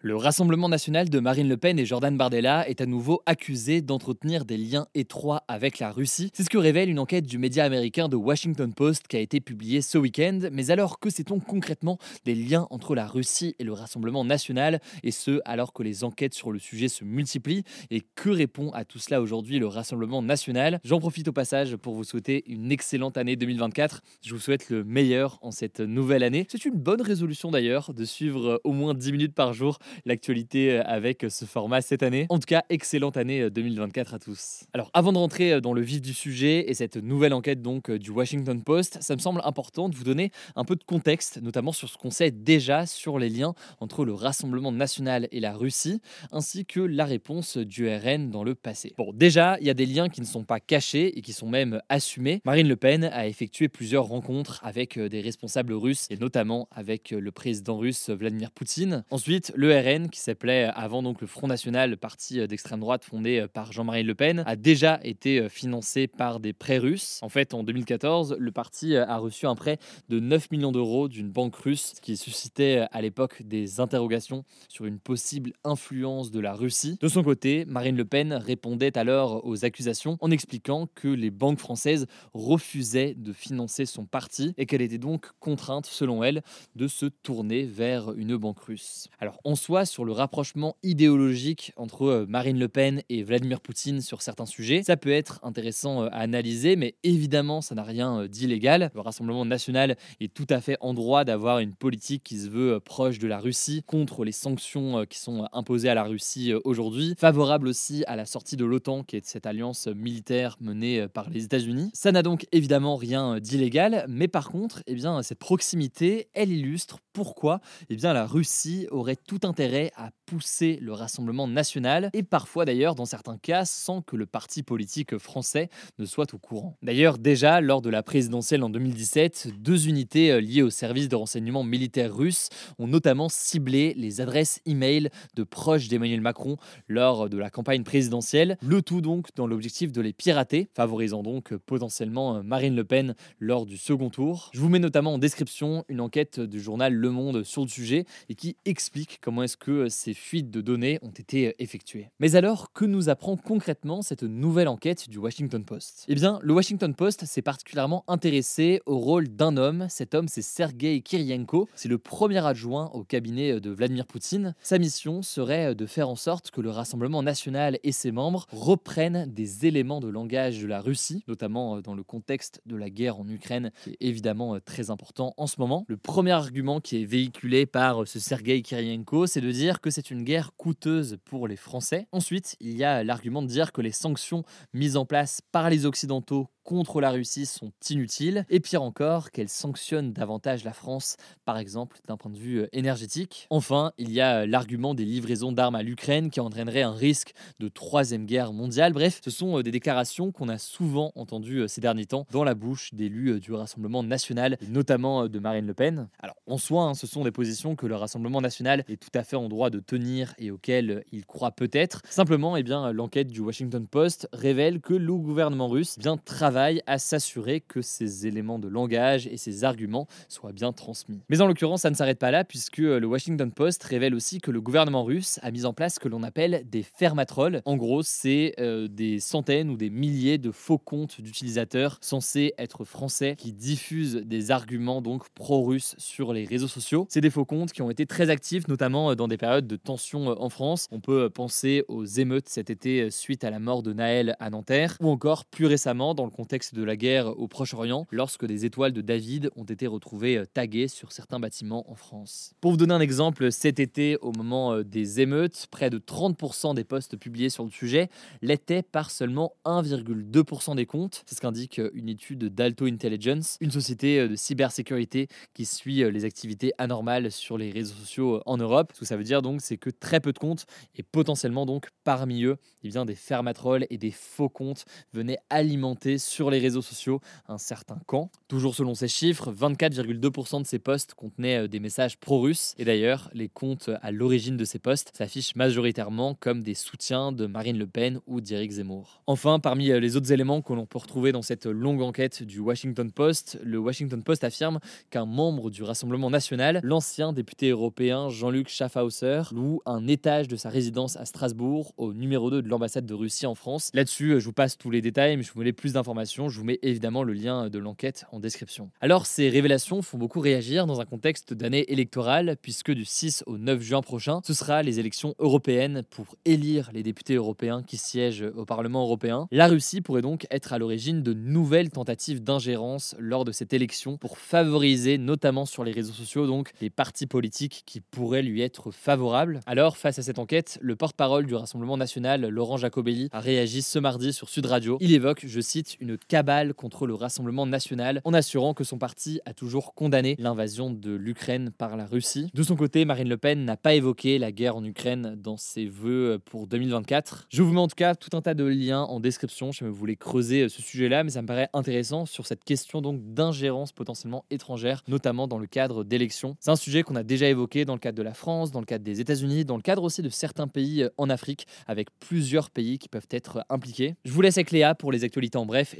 Le Rassemblement national de Marine Le Pen et Jordan Bardella est à nouveau accusé d'entretenir des liens étroits avec la Russie. C'est ce que révèle une enquête du média américain de Washington Post qui a été publiée ce week-end. Mais alors, que sait-on concrètement des liens entre la Russie et le Rassemblement national Et ce, alors que les enquêtes sur le sujet se multiplient? Et que répond à tout cela aujourd'hui le Rassemblement national? J'en profite au passage pour vous souhaiter une excellente année 2024. Je vous souhaite le meilleur en cette nouvelle année. C'est une bonne résolution d'ailleurs de suivre au moins 10 minutes par jour l'actualité euh, avec ce format cette année. En tout cas, excellente année 2024 euh, à tous. Alors, avant de rentrer euh, dans le vif du sujet et cette nouvelle enquête donc du Washington Post, ça me semble important de vous donner un peu de contexte, notamment sur ce qu'on sait déjà sur les liens entre le Rassemblement national et la Russie, ainsi que la réponse du RN dans le passé. Bon, déjà, il y a des liens qui ne sont pas cachés et qui sont même assumés. Marine Le Pen a effectué plusieurs rencontres avec des responsables russes et notamment avec le président russe Vladimir Poutine. Ensuite, le RN, qui s'appelait avant donc le Front National, parti d'extrême droite fondé par Jean-Marie Le Pen, a déjà été financé par des prêts russes. En fait, en 2014, le parti a reçu un prêt de 9 millions d'euros d'une banque russe, ce qui suscitait à l'époque des interrogations sur une possible influence de la Russie. De son côté, Marine Le Pen répondait alors aux accusations en expliquant que les banques françaises refusaient de financer son parti et qu'elle était donc contrainte, selon elle, de se tourner vers une banque russe. Alors, en sur le rapprochement idéologique entre euh, Marine Le Pen et Vladimir Poutine sur certains sujets. Ça peut être intéressant euh, à analyser, mais évidemment, ça n'a rien euh, d'illégal. Le Rassemblement national est tout à fait en droit d'avoir une politique qui se veut proche de la Russie, contre les sanctions qui sont imposées à la Russie aujourd'hui, favorable aussi à la sortie de l'OTAN, qui est cette alliance militaire menée par les États-Unis. Ça n'a donc évidemment rien d'illégal, mais par contre, eh bien, cette proximité, elle illustre pourquoi eh bien, la Russie aurait tout intérêt à pousser le Rassemblement national, et parfois d'ailleurs dans certains cas sans que le parti politique français ne soit au courant. D'ailleurs déjà lors de la présidentielle en 2017, deux unités euh, liées au service de renseignement militaire russe ont notamment ciblé les adresses e-mail de proches d'Emmanuel Macron lors de la campagne présidentielle, le tout donc dans l'objectif de les pirater, favorisant donc potentiellement euh, Marine Le Pen lors du second tour. Je vous mets notamment en description une enquête du journal Le Monde sur le sujet et qui explique comment est-ce que euh, ces fuites de données ont été euh, effectuées. Mais alors, que nous apprend concrètement cette nouvelle enquête du Washington Post? Eh bien, le Washington Post s'est particulièrement intéressé au rôle d'un homme. Cet homme, c'est Sergei Kirienko. C'est le premier adjoint au cabinet euh, de Vladimir Poutine. Sa mission serait de faire en sorte que le Rassemblement national et ses membres reprennent des éléments de langage de la Russie, notamment dans le contexte de la guerre en Ukraine, qui est évidemment très important en ce moment. Le premier argument qui est véhiculé par ce Sergei Kirienko, c'est de dire que c'est une guerre coûteuse pour les Français. Ensuite, il y a l'argument de dire que les sanctions mises en place par les Occidentaux contre la Russie sont inutiles, et pire encore, qu'elles sanctionnent davantage la France, par exemple d'un point de vue euh, énergétique. Enfin, il y a euh, l'argument des livraisons d'armes à l'Ukraine qui entraînerait un risque de troisième guerre mondiale. Bref, ce sont euh, des déclarations qu'on a souvent entendues ces derniers temps dans la bouche d'élus du Rassemblement national, notamment de Marine Le Pen. Alors, en soi, hein, ce sont des positions que le Rassemblement national est tout à fait en droit de tenir et auxquelles il croit peut-être. Simplement, eh bien, l'enquête du Washington Post révèle que le gouvernement russe vient travailler à s'assurer que ces éléments de langage et ces arguments soient bien transmis. Mais en l'occurrence, ça ne s'arrête pas là, puisque le Washington Post révèle aussi que le gouvernement russe a mis en place ce que l'on appelle des fermatrolls. En gros, c'est euh, des centaines ou des milliers de faux comptes d'utilisateurs censés être français qui diffusent des arguments donc pro-russes sur les réseaux sociaux. C'est des faux comptes qui ont été très actifs, notamment euh, dans des périodes de tension euh, en France. On peut penser aux émeutes cet été suite à la mort de Naël à Nanterre, ou encore plus récemment dans le contexte contexte de la guerre au Proche-Orient, lorsque des étoiles de David ont été retrouvées taguées sur certains bâtiments en France. Pour vous donner un exemple, cet été, au moment des émeutes, près de 30% des posts publiés sur le sujet l'étaient par seulement 1,2% des comptes. C'est ce qu'indique une étude d'Alto Intelligence, une société de cybersécurité qui suit les activités anormales sur les réseaux sociaux en Europe. Ce que ça veut dire donc, c'est que très peu de comptes et potentiellement donc parmi eux, il vient des fermatrolls et des faux comptes venaient alimenter sur les réseaux sociaux un certain camp. Toujours selon ces chiffres, 24,2% de ces posts contenaient euh, des messages pro-russes. Et d'ailleurs, les comptes à l'origine de ces posts s'affichent majoritairement comme des soutiens de Marine Le Pen ou d'Éric Zemmour. Enfin, parmi euh, les autres éléments que l'on peut retrouver dans cette longue enquête du Washington Post, le Washington Post affirme qu'un membre du Rassemblement national, l'ancien député européen Jean-Luc Schaffhauser, loue un étage de sa résidence à Strasbourg au numéro 2 de l'ambassade de Russie en France. Là-dessus, euh, je vous passe tous les détails, mais je vous mets plus d'informations, je vous mets évidemment le lien de l'enquête en description. Alors, ces révélations font beaucoup réagir dans un contexte d'année électorale, puisque du 6 au 9 juin prochain, ce sera les élections européennes pour élire les députés européens qui siègent au Parlement européen. La Russie pourrait donc être à l'origine de nouvelles tentatives d'ingérence lors de cette élection pour favoriser, notamment sur les réseaux sociaux, donc les partis politiques qui pourraient lui être favorables. Alors, face à cette enquête, le porte-parole du Rassemblement national, Laurent Jacobelli, a réagi ce mardi sur Sud Radio. Il évoque, je cite, une cabale contre le Rassemblement national en assurant que son parti a toujours condamné l'invasion de l'Ukraine par la Russie. De son côté, Marine Le Pen n'a pas évoqué la guerre en Ukraine dans ses vœux pour 2024. Je vous mets en tout cas tout un tas de liens en description si vous voulez creuser ce sujet-là, mais ça me paraît intéressant sur cette question donc d'ingérence potentiellement étrangère, notamment dans le cadre d'élections. C'est un sujet qu'on a déjà évoqué dans le cadre de la France, dans le cadre des États-Unis, dans le cadre aussi de certains pays en Afrique, avec plusieurs pays qui peuvent être impliqués. Je vous laisse avec Léa pour les actualités en bref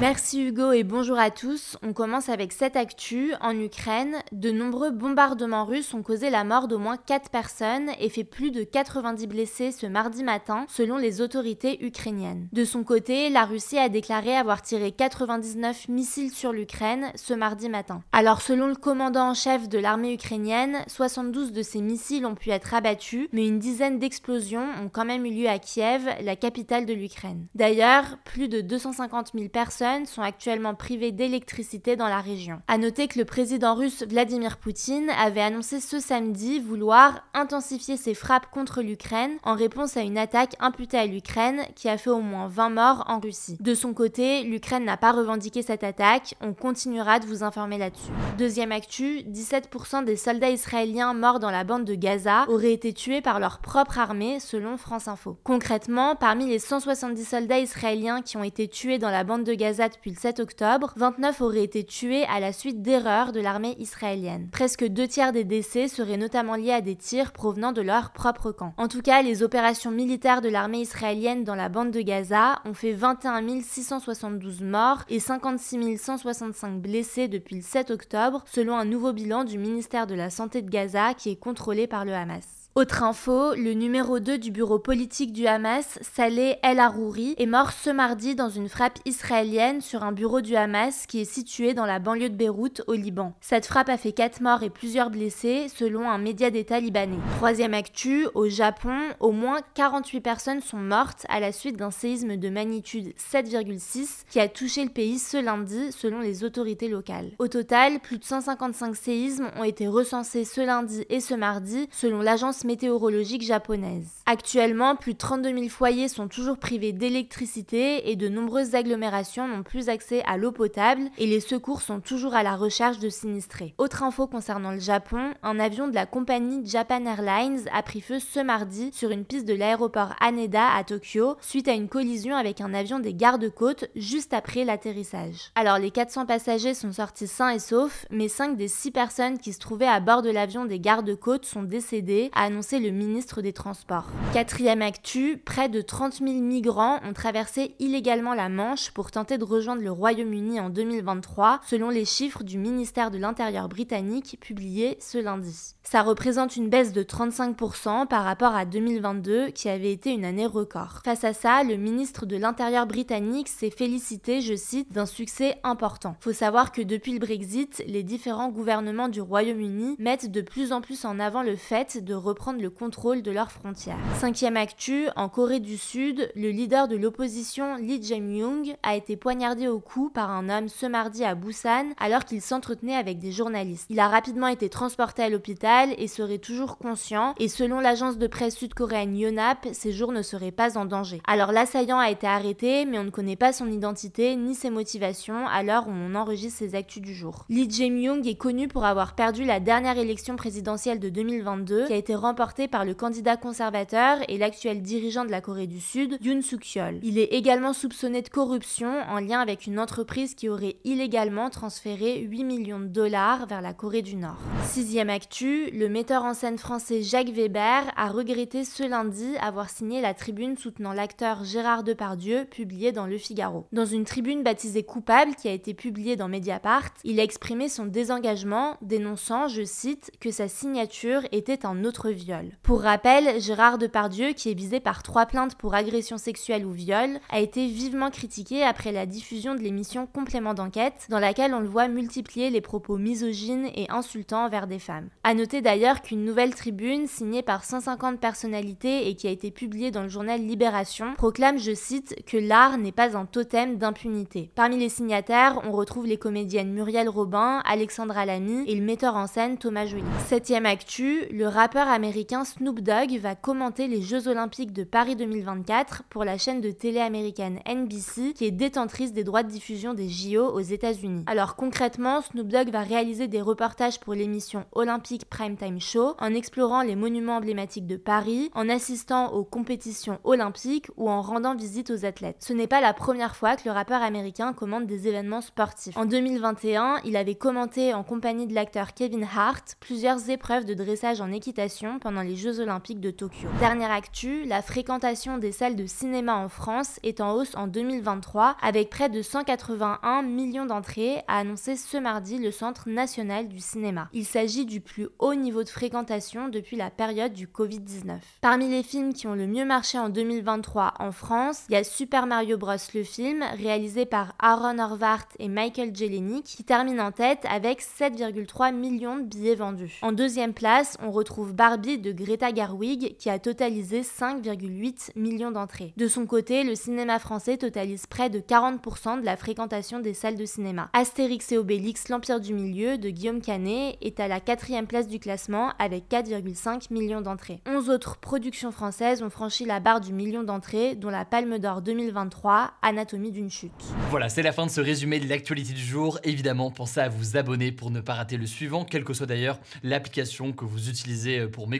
Merci Hugo et bonjour à tous. On commence avec cette actu. En Ukraine, de nombreux bombardements russes ont causé la mort d'au moins 4 personnes et fait plus de 90 blessés ce mardi matin, selon les autorités ukrainiennes. De son côté, la Russie a déclaré avoir tiré 99 missiles sur l'Ukraine ce mardi matin. Alors selon le commandant en chef de l'armée ukrainienne, 72 de ces missiles ont pu être abattus, mais une dizaine d'explosions ont quand même eu lieu à Kiev, la capitale de l'Ukraine. D'ailleurs, plus de 250 000 personnes sont actuellement privées d'électricité dans la région. À noter que le président russe Vladimir Poutine avait annoncé ce samedi vouloir intensifier ses frappes contre l'Ukraine en réponse à une attaque imputée à l'Ukraine qui a fait au moins 20 morts en Russie. De son côté, l'Ukraine n'a pas revendiqué cette attaque, on continuera de vous informer là-dessus. Deuxième actu, 17% des soldats israéliens morts dans la bande de Gaza auraient été tués par leur propre armée selon France Info. Concrètement, parmi les 170 soldats israéliens qui ont été tués dans la bande de Gaza depuis le 7 octobre, 29 auraient été tués à la suite d'erreurs de l'armée israélienne. Presque deux tiers des décès seraient notamment liés à des tirs provenant de leur propre camp. En tout cas, les opérations militaires de l'armée israélienne dans la bande de Gaza ont fait 21 672 morts et 56 165 blessés depuis le 7 octobre, selon un nouveau bilan du ministère de la Santé de Gaza qui est contrôlé par le Hamas. Autre info, le numéro 2 du bureau politique du Hamas, Saleh El Arouri, est mort ce mardi dans une frappe israélienne sur un bureau du Hamas qui est situé dans la banlieue de Beyrouth au Liban. Cette frappe a fait 4 morts et plusieurs blessés selon un média d'État libanais. Troisième actu, au Japon, au moins 48 personnes sont mortes à la suite d'un séisme de magnitude 7,6 qui a touché le pays ce lundi selon les autorités locales. Au total, plus de 155 séismes ont été recensés ce lundi et ce mardi selon l'agence météorologique japonaise. Actuellement, plus de 32 000 foyers sont toujours privés d'électricité et de nombreuses agglomérations n'ont plus accès à l'eau potable et les secours sont toujours à la recherche de sinistrés. Autre info concernant le Japon, un avion de la compagnie Japan Airlines a pris feu ce mardi sur une piste de l'aéroport Haneda à Tokyo suite à une collision avec un avion des gardes-côtes juste après l'atterrissage. Alors les 400 passagers sont sortis sains et saufs, mais 5 des 6 personnes qui se trouvaient à bord de l'avion des gardes-côtes sont décédées, a annoncé le ministre des Transports. Quatrième actu, près de 30 000 migrants ont traversé illégalement la Manche pour tenter de rejoindre le Royaume-Uni en 2023, selon les chiffres du ministère de l'Intérieur britannique publiés ce lundi. Ça représente une baisse de 35% par rapport à 2022, qui avait été une année record. Face à ça, le ministre de l'Intérieur britannique s'est félicité, je cite, d'un succès important. Faut savoir que depuis le Brexit, les différents gouvernements du Royaume-Uni mettent de plus en plus en avant le fait de reprendre reprendre le contrôle de leurs frontières. Cinquième actu, en Corée du Sud, le leader de l'opposition Lee Jae-myung a été poignardé au cou par un homme ce mardi à Busan alors qu'il s'entretenait avec des journalistes. Il a rapidement été transporté à l'hôpital et serait toujours conscient et selon l'agence de presse sud-coréenne Yonhap, ses jours ne seraient pas en danger. Alors l'assaillant a été arrêté mais on ne connaît pas son identité ni ses motivations à l'heure où on enregistre ses actus du jour. Lee Jae-myung est connu pour avoir perdu la dernière élection présidentielle de 2022 qui a été remportée par le candidat conservateur et l'actuel dirigeant de la Corée du Sud, Yoon Suk-yeol. Il est également soupçonné de corruption en lien avec une entreprise qui aurait illégalement transféré 8 millions de dollars vers la Corée du Nord. Sixième actu, le metteur en scène français Jacques Weber a regretté ce lundi avoir signé la tribune soutenant l'acteur Gérard Depardieu publiée dans Le Figaro. Dans une tribune baptisée Coupable qui a été publiée dans Mediapart, il a exprimé son désengagement, dénonçant, je cite, que sa signature était un autre viol. Pour rappel, Gérard Depardieu, qui est visé par trois plaintes pour agression sexuelle ou viol, a été vivement critiqué après la diffusion de l'émission Complément d'enquête, dans laquelle on le voit multiplier les propos misogynes et insultants envers des femmes. A noter d'ailleurs qu'une nouvelle tribune, signée par 150 personnalités et qui a été publiée dans le journal Libération, proclame, je cite, que l'art n'est pas un totem d'impunité. Parmi les signataires, on retrouve les comédiennes Muriel Robin, Alexandra Lamy et le metteur en scène Thomas Joly. Septième actu, le rappeur américain Snoop Dogg va commenter les Jeux Olympiques de Paris 2024 pour la chaîne de télé américaine NBC qui est détentrice des droits de diffusion des JO aux États-Unis. Alors concrètement, Snoop Dogg va réaliser des reportages pour l'émission Olympique Primetime Show en explorant les monuments emblématiques de Paris, en assistant aux compétitions olympiques ou en rendant visite aux athlètes. Ce n'est pas la première fois que le rappeur américain commande des événements sportifs. En 2021, il avait commenté en compagnie de l'acteur Kevin Hart plusieurs épreuves de dressage en équitation pendant les Jeux Olympiques de Tokyo. Dernière actu, la fréquentation des salles de cinéma en France est en hausse en 2023 avec près de 181 millions d'entrées, a annoncé ce mardi le Centre national du cinéma. Il s'agit du plus haut niveau de fréquentation depuis la période du Covid-19. Parmi les films qui ont le mieux marché en 2023 en France, il y a Super Mario Bros. le film, réalisé par Aaron Horvath et Michael Jelenic, qui termine en tête avec 7,3 millions de billets vendus. En deuxième place, on retrouve Barbie de Greta Garwig, qui a totalisé 5,8 millions d'entrées. De son côté, le cinéma français totalise près de 40% de la fréquentation des salles de cinéma. Astérix et Obélix, l'Empire du Milieu de Guillaume Canet est à la quatrième place du classement avec 4,5 millions d'entrées. 11 autres productions françaises ont franchi la barre du million d'entrées, dont la Palme d'Or 2023, Anatomie d'une chute. Voilà, c'est la fin de ce résumé de l'actualité du jour. Évidemment, pensez à vous abonner pour ne pas rater le suivant, quelle que soit d'ailleurs l'application que vous utilisez pour m'écouter.